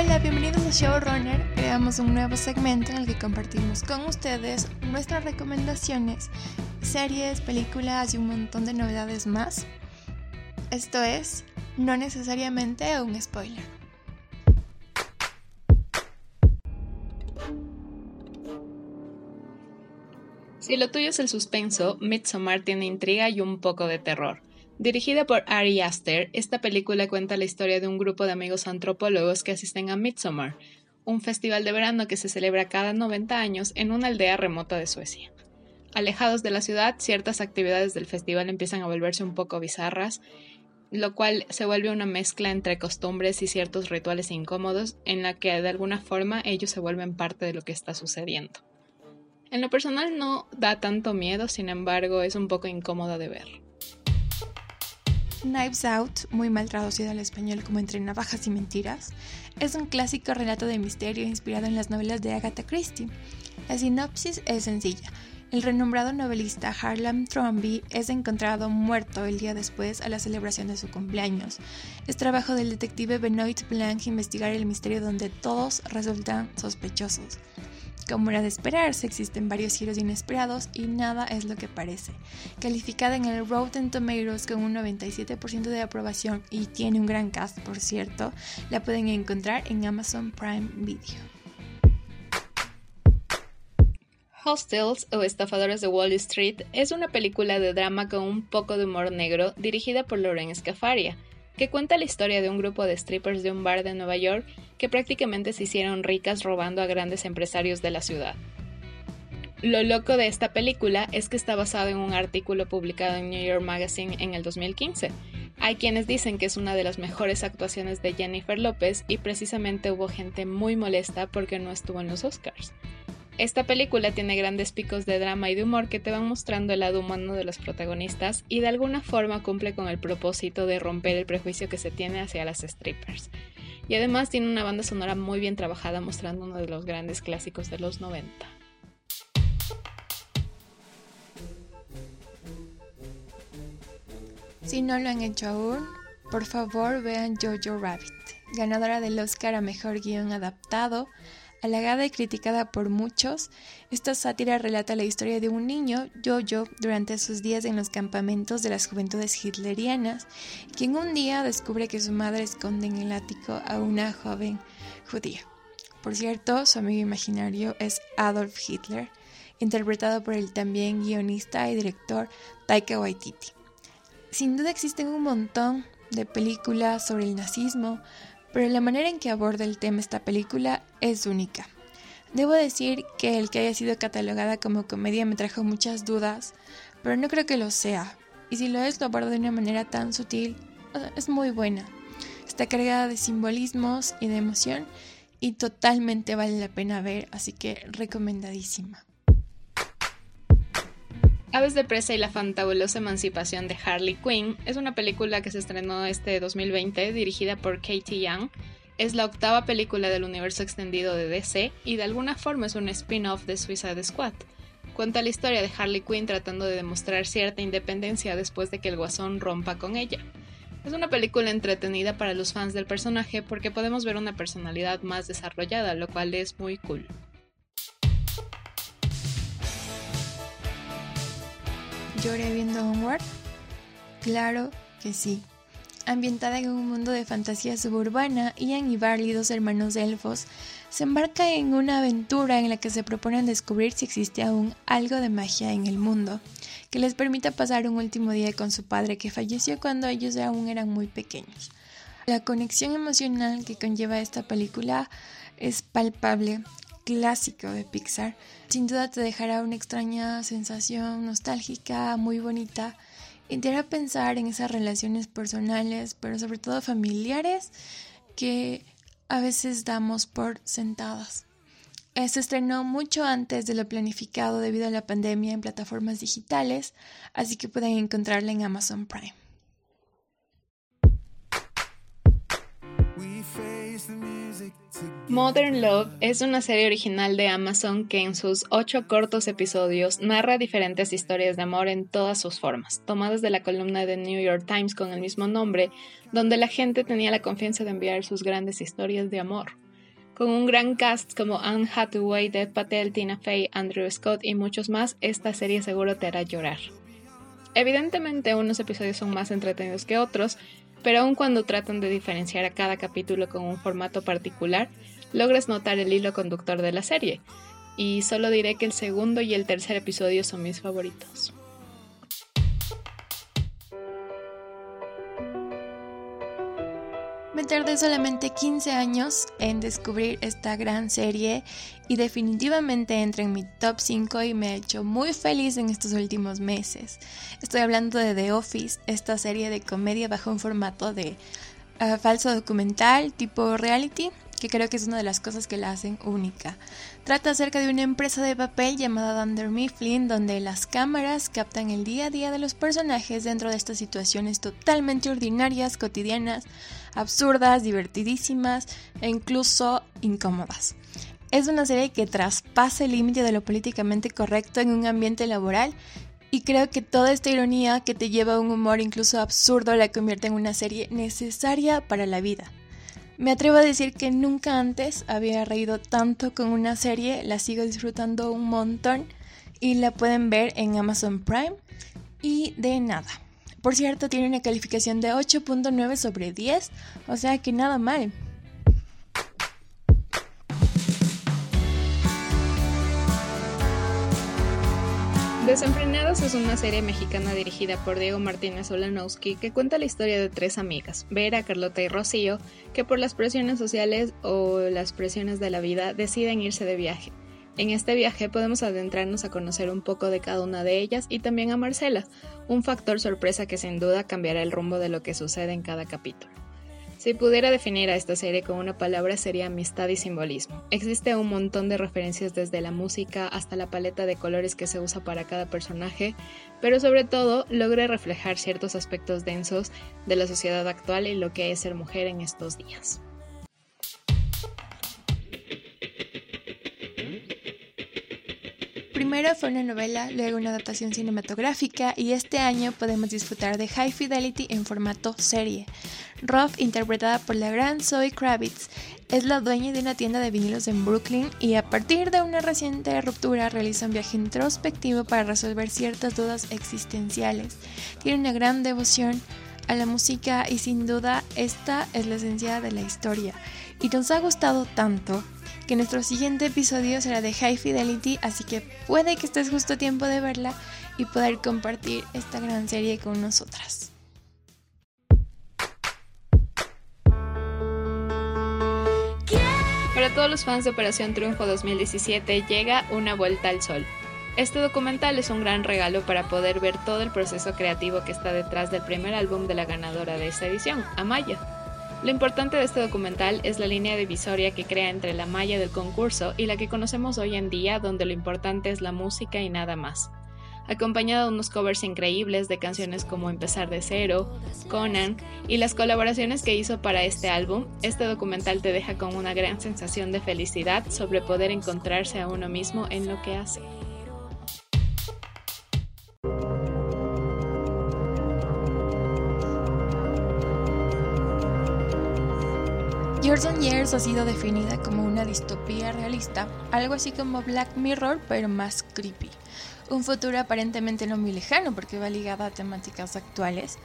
Hola, bienvenidos a Showrunner. Creamos un nuevo segmento en el que compartimos con ustedes nuestras recomendaciones, series, películas y un montón de novedades más. Esto es, no necesariamente un spoiler. Si lo tuyo es el suspenso, Midsommar tiene intriga y un poco de terror. Dirigida por Ari Aster, esta película cuenta la historia de un grupo de amigos antropólogos que asisten a Midsommar, un festival de verano que se celebra cada 90 años en una aldea remota de Suecia. Alejados de la ciudad, ciertas actividades del festival empiezan a volverse un poco bizarras, lo cual se vuelve una mezcla entre costumbres y ciertos rituales incómodos en la que de alguna forma ellos se vuelven parte de lo que está sucediendo. En lo personal no da tanto miedo, sin embargo es un poco incómoda de ver. Knives Out, muy mal traducido al español como Entre Navajas y Mentiras, es un clásico relato de misterio inspirado en las novelas de Agatha Christie. La sinopsis es sencilla. El renombrado novelista Harlan Thrombey es encontrado muerto el día después a la celebración de su cumpleaños. Es trabajo del detective Benoit Blanc investigar el misterio donde todos resultan sospechosos. Como era de esperarse, existen varios giros inesperados y nada es lo que parece. Calificada en el Rotten Tomatoes con un 97% de aprobación y tiene un gran cast, por cierto, la pueden encontrar en Amazon Prime Video. Hostels o Estafadores de Wall Street es una película de drama con un poco de humor negro dirigida por Lauren Scafaria que cuenta la historia de un grupo de strippers de un bar de Nueva York que prácticamente se hicieron ricas robando a grandes empresarios de la ciudad. Lo loco de esta película es que está basado en un artículo publicado en New York Magazine en el 2015. Hay quienes dicen que es una de las mejores actuaciones de Jennifer López y precisamente hubo gente muy molesta porque no estuvo en los Oscars. Esta película tiene grandes picos de drama y de humor que te van mostrando el lado humano de los protagonistas y de alguna forma cumple con el propósito de romper el prejuicio que se tiene hacia las strippers. Y además tiene una banda sonora muy bien trabajada mostrando uno de los grandes clásicos de los 90. Si no lo han hecho aún, por favor vean Jojo Rabbit, ganadora del Oscar a Mejor Guión Adaptado Halagada y criticada por muchos, esta sátira relata la historia de un niño, Jojo, durante sus días en los campamentos de las juventudes hitlerianas, quien un día descubre que su madre esconde en el ático a una joven judía. Por cierto, su amigo imaginario es Adolf Hitler, interpretado por el también guionista y director Taika Waititi. Sin duda existen un montón de películas sobre el nazismo, pero la manera en que aborda el tema esta película es única. Debo decir que el que haya sido catalogada como comedia me trajo muchas dudas, pero no creo que lo sea. Y si lo es, lo aborda de una manera tan sutil, es muy buena. Está cargada de simbolismos y de emoción y totalmente vale la pena ver, así que recomendadísima. Aves de Presa y la fantabulosa emancipación de Harley Quinn es una película que se estrenó este 2020 dirigida por Katie Young. Es la octava película del universo extendido de DC y de alguna forma es un spin-off de Suicide Squad. Cuenta la historia de Harley Quinn tratando de demostrar cierta independencia después de que el guasón rompa con ella. Es una película entretenida para los fans del personaje porque podemos ver una personalidad más desarrollada, lo cual es muy cool. ¿Lloré viendo Onward? Claro que sí. Ambientada en un mundo de fantasía suburbana, Ian y Barley, dos hermanos elfos, se embarcan en una aventura en la que se proponen descubrir si existe aún algo de magia en el mundo que les permita pasar un último día con su padre que falleció cuando ellos aún eran muy pequeños. La conexión emocional que conlleva esta película es palpable clásico de Pixar. Sin duda te dejará una extraña sensación nostálgica, muy bonita, y te hará pensar en esas relaciones personales, pero sobre todo familiares, que a veces damos por sentadas. Se estrenó mucho antes de lo planificado debido a la pandemia en plataformas digitales, así que pueden encontrarla en Amazon Prime. Modern Love es una serie original de Amazon que en sus ocho cortos episodios narra diferentes historias de amor en todas sus formas, tomadas de la columna de New York Times con el mismo nombre, donde la gente tenía la confianza de enviar sus grandes historias de amor. Con un gran cast como Anne Hathaway, Dev Patel, Tina Fey, Andrew Scott y muchos más, esta serie seguro te hará llorar. Evidentemente unos episodios son más entretenidos que otros, pero aun cuando tratan de diferenciar a cada capítulo con un formato particular, logras notar el hilo conductor de la serie. Y solo diré que el segundo y el tercer episodio son mis favoritos. Tardé solamente 15 años en descubrir esta gran serie y definitivamente entra en mi top 5 y me ha hecho muy feliz en estos últimos meses. Estoy hablando de The Office, esta serie de comedia bajo un formato de ah, falso documental tipo reality que creo que es una de las cosas que la hacen única. Trata acerca de una empresa de papel llamada Dunder Mifflin, donde las cámaras captan el día a día de los personajes dentro de estas situaciones totalmente ordinarias, cotidianas, absurdas, divertidísimas e incluso incómodas. Es una serie que traspasa el límite de lo políticamente correcto en un ambiente laboral y creo que toda esta ironía que te lleva a un humor incluso absurdo la convierte en una serie necesaria para la vida. Me atrevo a decir que nunca antes había reído tanto con una serie, la sigo disfrutando un montón y la pueden ver en Amazon Prime y de nada. Por cierto, tiene una calificación de 8.9 sobre 10, o sea que nada mal. Desenfrenados es una serie mexicana dirigida por Diego Martínez Olanowski que cuenta la historia de tres amigas, Vera, Carlota y Rocío, que por las presiones sociales o las presiones de la vida deciden irse de viaje. En este viaje podemos adentrarnos a conocer un poco de cada una de ellas y también a Marcela, un factor sorpresa que sin duda cambiará el rumbo de lo que sucede en cada capítulo. Si pudiera definir a esta serie con una palabra sería amistad y simbolismo. Existe un montón de referencias desde la música hasta la paleta de colores que se usa para cada personaje, pero sobre todo logra reflejar ciertos aspectos densos de la sociedad actual y lo que es ser mujer en estos días. Primero fue una novela, luego una adaptación cinematográfica y este año podemos disfrutar de High Fidelity en formato serie. Ruff, interpretada por la gran Zoe Kravitz, es la dueña de una tienda de vinilos en Brooklyn y a partir de una reciente ruptura realiza un viaje introspectivo para resolver ciertas dudas existenciales. Tiene una gran devoción a la música y sin duda esta es la esencia de la historia. Y nos ha gustado tanto que nuestro siguiente episodio será de High Fidelity, así que puede que estés justo a tiempo de verla y poder compartir esta gran serie con nosotras. Para todos los fans de Operación Triunfo 2017 llega Una Vuelta al Sol. Este documental es un gran regalo para poder ver todo el proceso creativo que está detrás del primer álbum de la ganadora de esta edición, Amaya. Lo importante de este documental es la línea divisoria que crea entre la malla del concurso y la que conocemos hoy en día donde lo importante es la música y nada más. Acompañado de unos covers increíbles de canciones como Empezar de cero, Conan y las colaboraciones que hizo para este álbum, este documental te deja con una gran sensación de felicidad sobre poder encontrarse a uno mismo en lo que hace. Years Years ha sido definida como una distopía realista, algo así como Black Mirror, pero más creepy. Un futuro aparentemente no muy lejano porque va ligada a temáticas actuales.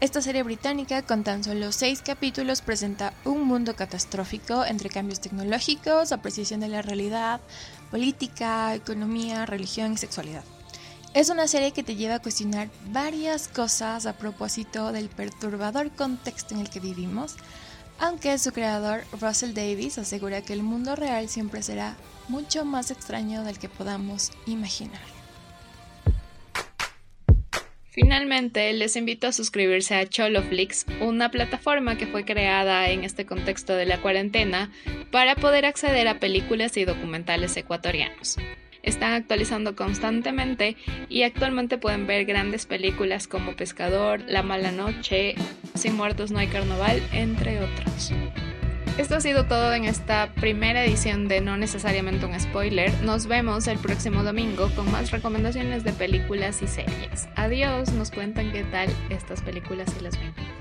Esta serie británica, con tan solo seis capítulos, presenta un mundo catastrófico entre cambios tecnológicos, apreciación de la realidad, política, economía, religión y sexualidad. Es una serie que te lleva a cuestionar varias cosas a propósito del perturbador contexto en el que vivimos, aunque su creador, Russell Davis, asegura que el mundo real siempre será mucho más extraño del que podamos imaginar. Finalmente, les invito a suscribirse a Choloflix, una plataforma que fue creada en este contexto de la cuarentena para poder acceder a películas y documentales ecuatorianos están actualizando constantemente y actualmente pueden ver grandes películas como Pescador, La Mala Noche, Sin Muertos No hay Carnaval, entre otros. Esto ha sido todo en esta primera edición de No necesariamente un spoiler. Nos vemos el próximo domingo con más recomendaciones de películas y series. Adiós, nos cuentan qué tal estas películas y las ven.